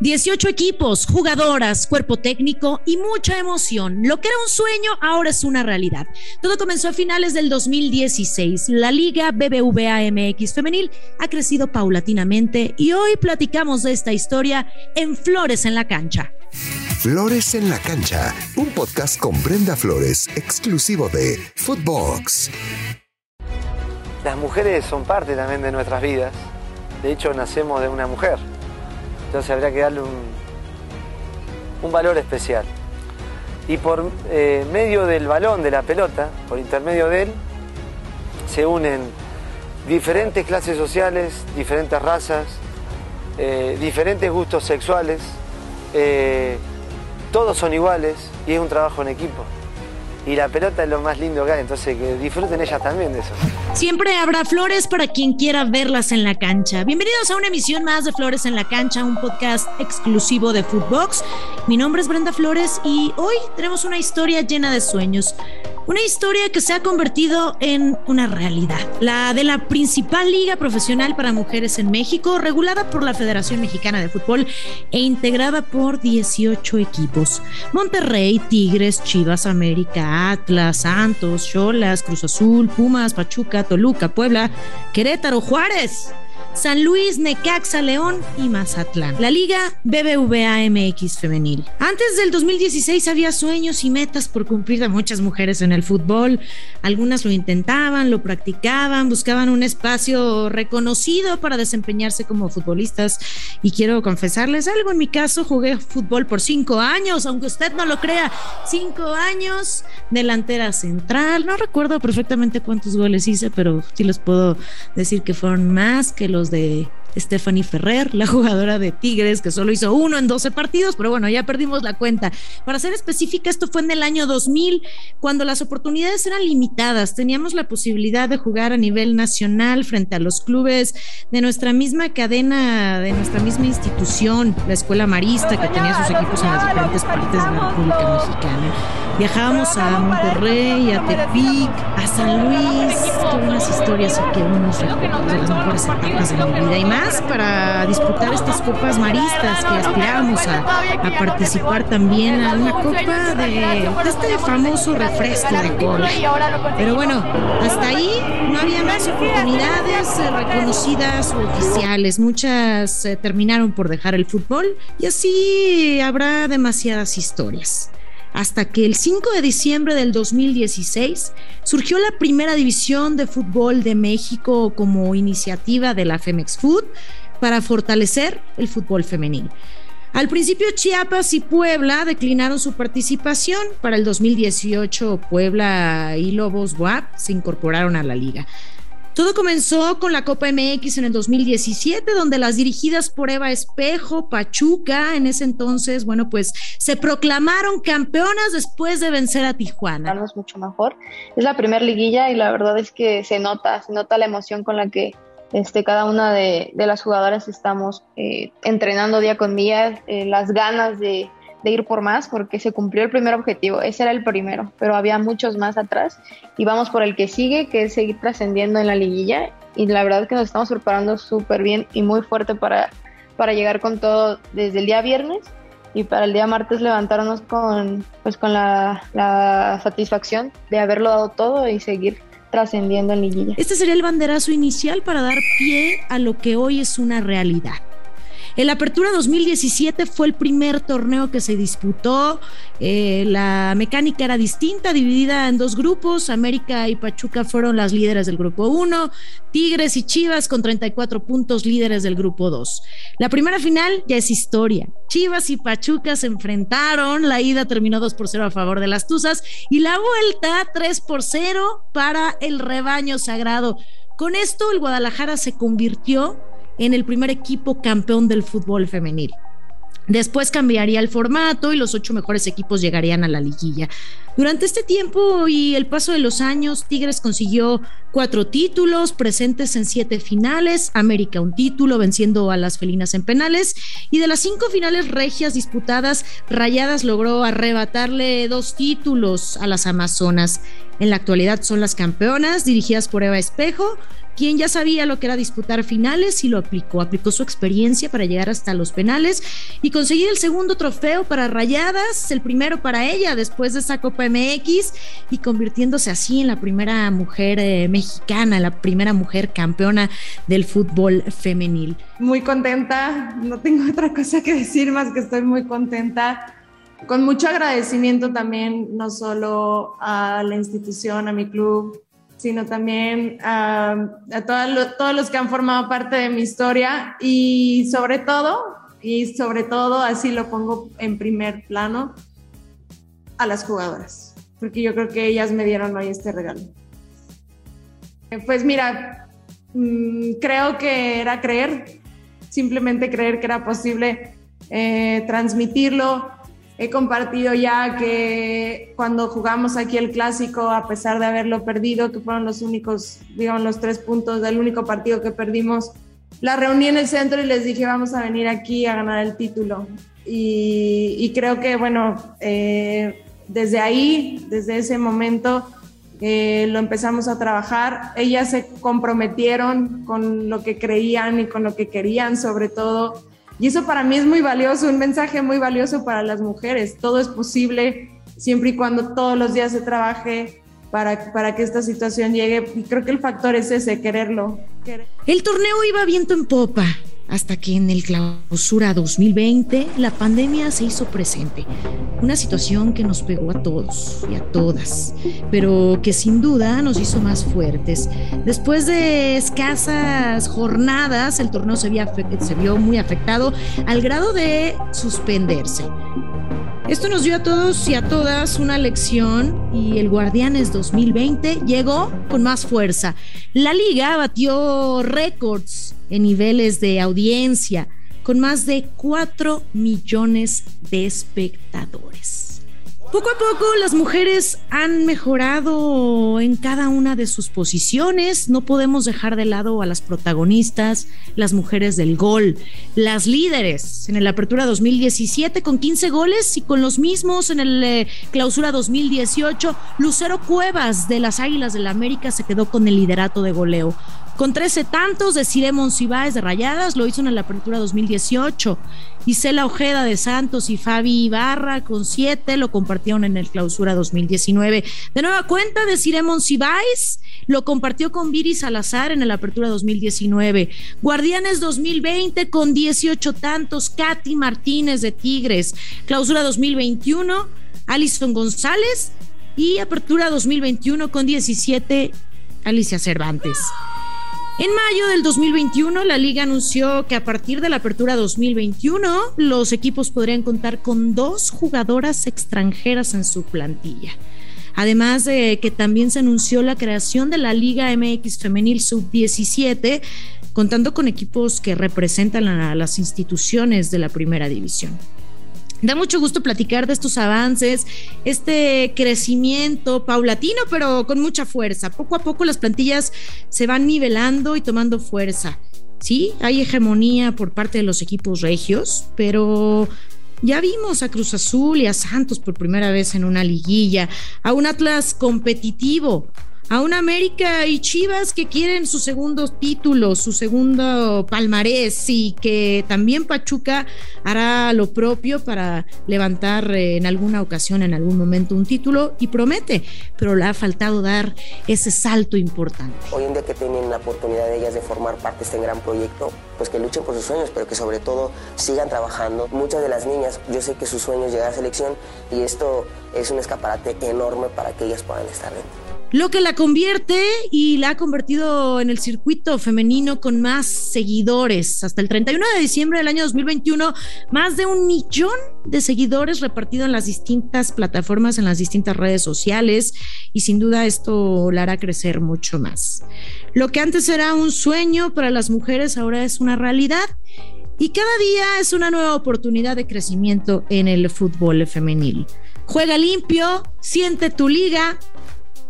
18 equipos, jugadoras, cuerpo técnico y mucha emoción. Lo que era un sueño ahora es una realidad. Todo comenzó a finales del 2016. La Liga BBVA MX femenil ha crecido paulatinamente y hoy platicamos de esta historia en Flores en la cancha. Flores en la cancha, un podcast con Brenda Flores, exclusivo de Footbox. Las mujeres son parte también de nuestras vidas. De hecho, nacemos de una mujer. Entonces habría que darle un, valor especial. Y por eh, medio del balón, de la pelota, por intermedio de él, se unen diferentes clases sociales, diferentes razas, eh, diferentes gustos sexuales, eh, todos son iguales y es un trabajo en equipo y la pelota es lo más lindo que hay, entonces que disfruten ellas también de eso. Siempre habrá flores para quien quiera verlas en la cancha. Bienvenidos a una emisión más de Flores en la cancha, un podcast exclusivo de Footbox. Mi nombre es Brenda Flores y hoy tenemos una historia llena de sueños. Una historia que se ha convertido en una realidad. La de la principal liga profesional para mujeres en México, regulada por la Federación Mexicana de Fútbol e integrada por 18 equipos. Monterrey, Tigres, Chivas, América, Atlas, Santos, Cholas, Cruz Azul, Pumas, Pachuca, Toluca, Puebla, Querétaro, Juárez. San Luis, Necaxa, León y Mazatlán. La Liga BBVA MX Femenil. Antes del 2016 había sueños y metas por cumplir de muchas mujeres en el fútbol. Algunas lo intentaban, lo practicaban, buscaban un espacio reconocido para desempeñarse como futbolistas. Y quiero confesarles algo, en mi caso jugué fútbol por cinco años, aunque usted no lo crea, cinco años, delantera central. No recuerdo perfectamente cuántos goles hice, pero sí les puedo decir que fueron más que los de Stephanie Ferrer, la jugadora de Tigres, que solo hizo uno en 12 partidos, pero bueno, ya perdimos la cuenta. Para ser específica, esto fue en el año 2000, cuando las oportunidades eran limitadas. Teníamos la posibilidad de jugar a nivel nacional frente a los clubes de nuestra misma cadena, de nuestra misma institución, la Escuela Marista, que tenía sus equipos en las diferentes partes de la República Mexicana. Viajábamos a Monterrey, a Tepic, a San Luis, todas unas historias que unos de las mejores etapas de mi vida y más para disputar estas copas maristas que aspirábamos a, participar también a una copa de, este famoso refresco de cola. Pero bueno, hasta ahí no había más oportunidades eh, reconocidas o oficiales. Muchas eh, terminaron por dejar el fútbol y así habrá demasiadas historias hasta que el 5 de diciembre del 2016 surgió la primera división de fútbol de México como iniciativa de la Femex Food para fortalecer el fútbol femenil. Al principio Chiapas y Puebla declinaron su participación. Para el 2018 Puebla y Lobos WAP se incorporaron a la liga. Todo comenzó con la Copa MX en el 2017, donde las dirigidas por Eva Espejo, Pachuca, en ese entonces, bueno, pues se proclamaron campeonas después de vencer a Tijuana. Es mucho mejor. Es la primera liguilla y la verdad es que se nota, se nota la emoción con la que este, cada una de, las jugadoras estamos eh, entrenando día con día, eh, las ganas de, de ir por más porque se cumplió el primer objetivo, ese era el primero, pero había muchos más atrás y vamos por el que sigue, que es seguir trascendiendo en la liguilla y la verdad es que nos estamos preparando súper bien y muy fuerte para, para llegar con todo desde el día viernes y para el día martes levantarnos con, pues, con la, la satisfacción de haberlo dado todo y seguir trascendiendo en liguilla. Este sería el banderazo inicial para dar pie a lo que hoy es una realidad. El Apertura 2017 fue el primer torneo que se disputó. Eh, la mecánica era distinta, dividida en dos grupos. América y Pachuca fueron las líderes del grupo 1. Tigres y Chivas con 34 puntos líderes del grupo 2. La primera final ya es historia. Chivas y Pachuca se enfrentaron. La ida terminó 2 por 0 a favor de las Tuzas y la vuelta 3 por 0 para el rebaño sagrado. Con esto el Guadalajara se convirtió en el primer equipo campeón del fútbol femenil. Después cambiaría el formato y los ocho mejores equipos llegarían a la liguilla. Durante este tiempo y el paso de los años, Tigres consiguió cuatro títulos, presentes en siete finales, América un título, venciendo a las felinas en penales, y de las cinco finales regias disputadas, Rayadas logró arrebatarle dos títulos a las Amazonas. En la actualidad son las campeonas, dirigidas por Eva Espejo, quien ya sabía lo que era disputar finales y lo aplicó. Aplicó su experiencia para llegar hasta los penales y conseguir el segundo trofeo para Rayadas, el primero para ella después de esa Copa MX y convirtiéndose así en la primera mujer eh, mexicana, la primera mujer campeona del fútbol femenil. Muy contenta, no tengo otra cosa que decir más que estoy muy contenta con mucho agradecimiento también, no solo a la institución, a mi club, sino también a, todos los que han formado parte de mi historia y sobre todo, y sobre todo, así lo pongo en primer plano, a las jugadoras, porque yo creo que ellas me dieron hoy este regalo. Pues mira, mm, creo que era creer, simplemente creer que era posible eh, transmitirlo, he compartido ya que cuando jugamos aquí el clásico, a pesar de haberlo perdido, que fueron los únicos, digamos, los tres puntos del único partido que perdimos, la reuní en el centro y les dije, vamos a venir aquí a ganar el título. Y, creo que, bueno, eh, desde ahí, desde ese momento, eh, lo empezamos a trabajar. Ellas se comprometieron con lo que creían y con lo que querían, sobre todo y eso para mí es muy valioso, un mensaje muy valioso para las mujeres. Todo es posible siempre y cuando todos los días se trabaje para, para que esta situación llegue. Y creo que el factor es ese, quererlo. El torneo iba viento en popa hasta que en el clausura 2020 la pandemia se hizo presente. Una situación que nos pegó a todos y a todas, pero que sin duda nos hizo más fuertes. Después de escasas jornadas, el torneo se, se vio muy afectado al grado de suspenderse. Esto nos dio a todos y a todas una lección y el Guardianes 2020 llegó con más fuerza. La liga batió récords en niveles de audiencia con más de 4 millones de espectadores. Poco a poco las mujeres han mejorado en cada una de sus posiciones. No podemos dejar de lado a las protagonistas, las mujeres del gol, las líderes en el Apertura 2017 con 15 goles y con los mismos en el eh, Clausura 2018. Lucero Cuevas de las Águilas del la América se quedó con el liderato de goleo. Con 13 tantos de Cire Monsiváis de Rayadas, lo hizo en la Apertura 2018. Isela Ojeda de Santos y Fabi Ibarra con 7 lo compartieron en el Clausura 2019. De nueva cuenta de Cire Monsiváis, lo compartió con Viri Salazar en la Apertura 2019. Guardianes 2020 con 18 tantos, Katy Martínez de Tigres. Clausura 2021, Alison González y Apertura 2021 con 17, Alicia Cervantes. En mayo del 2021, la liga anunció que a partir de la apertura 2021, los equipos podrían contar con dos jugadoras extranjeras en su plantilla. Además de que también se anunció la creación de la Liga MX Femenil Sub-17, contando con equipos que representan a las instituciones de la primera división. Da mucho gusto platicar de estos avances, este crecimiento paulatino, pero con mucha fuerza. Poco a poco las plantillas se van nivelando y tomando fuerza. Sí, hay hegemonía por parte de los equipos regios, pero ya vimos a Cruz Azul y a Santos por primera vez en una liguilla, a un Atlas competitivo, a un América y Chivas que quieren su segundo título, su segundo palmarés y que también Pachuca hará lo propio para levantar eh, en alguna ocasión, en algún momento, un título y promete, pero le ha faltado dar ese salto importante. Hoy en día que tienen la oportunidad de ellas de formar parte de este gran proyecto, pues que luchen por sus sueños, pero que sobre todo sigan trabajando. Muchas de las niñas, yo sé que sus sueños llegar a selección y esto es un escaparate enorme para que ellas puedan estar dentro lo que la convierte y la ha convertido en el circuito femenino con más seguidores. Hasta el 31 de diciembre del año 2021, más de un millón de seguidores repartidos en las distintas plataformas, en las distintas redes sociales, y sin duda esto la hará crecer mucho más. Lo que antes era un sueño para las mujeres ahora es una realidad. Y cada día es una nueva oportunidad de crecimiento en el fútbol femenil. Juega limpio, siente tu liga,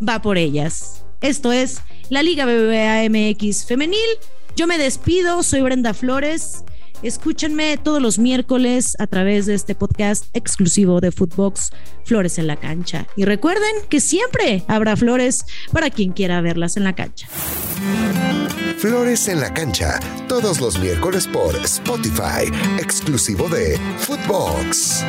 va por ellas. Esto es la Liga BBVA MX Femenil. Yo me despido, soy Brenda Flores. Escúchenme todos los miércoles a través de este podcast exclusivo de Footbox Flores en la cancha. Y recuerden que siempre habrá flores para quien quiera verlas en la cancha. Flores en la cancha, todos los miércoles por Spotify, exclusivo de Footbox.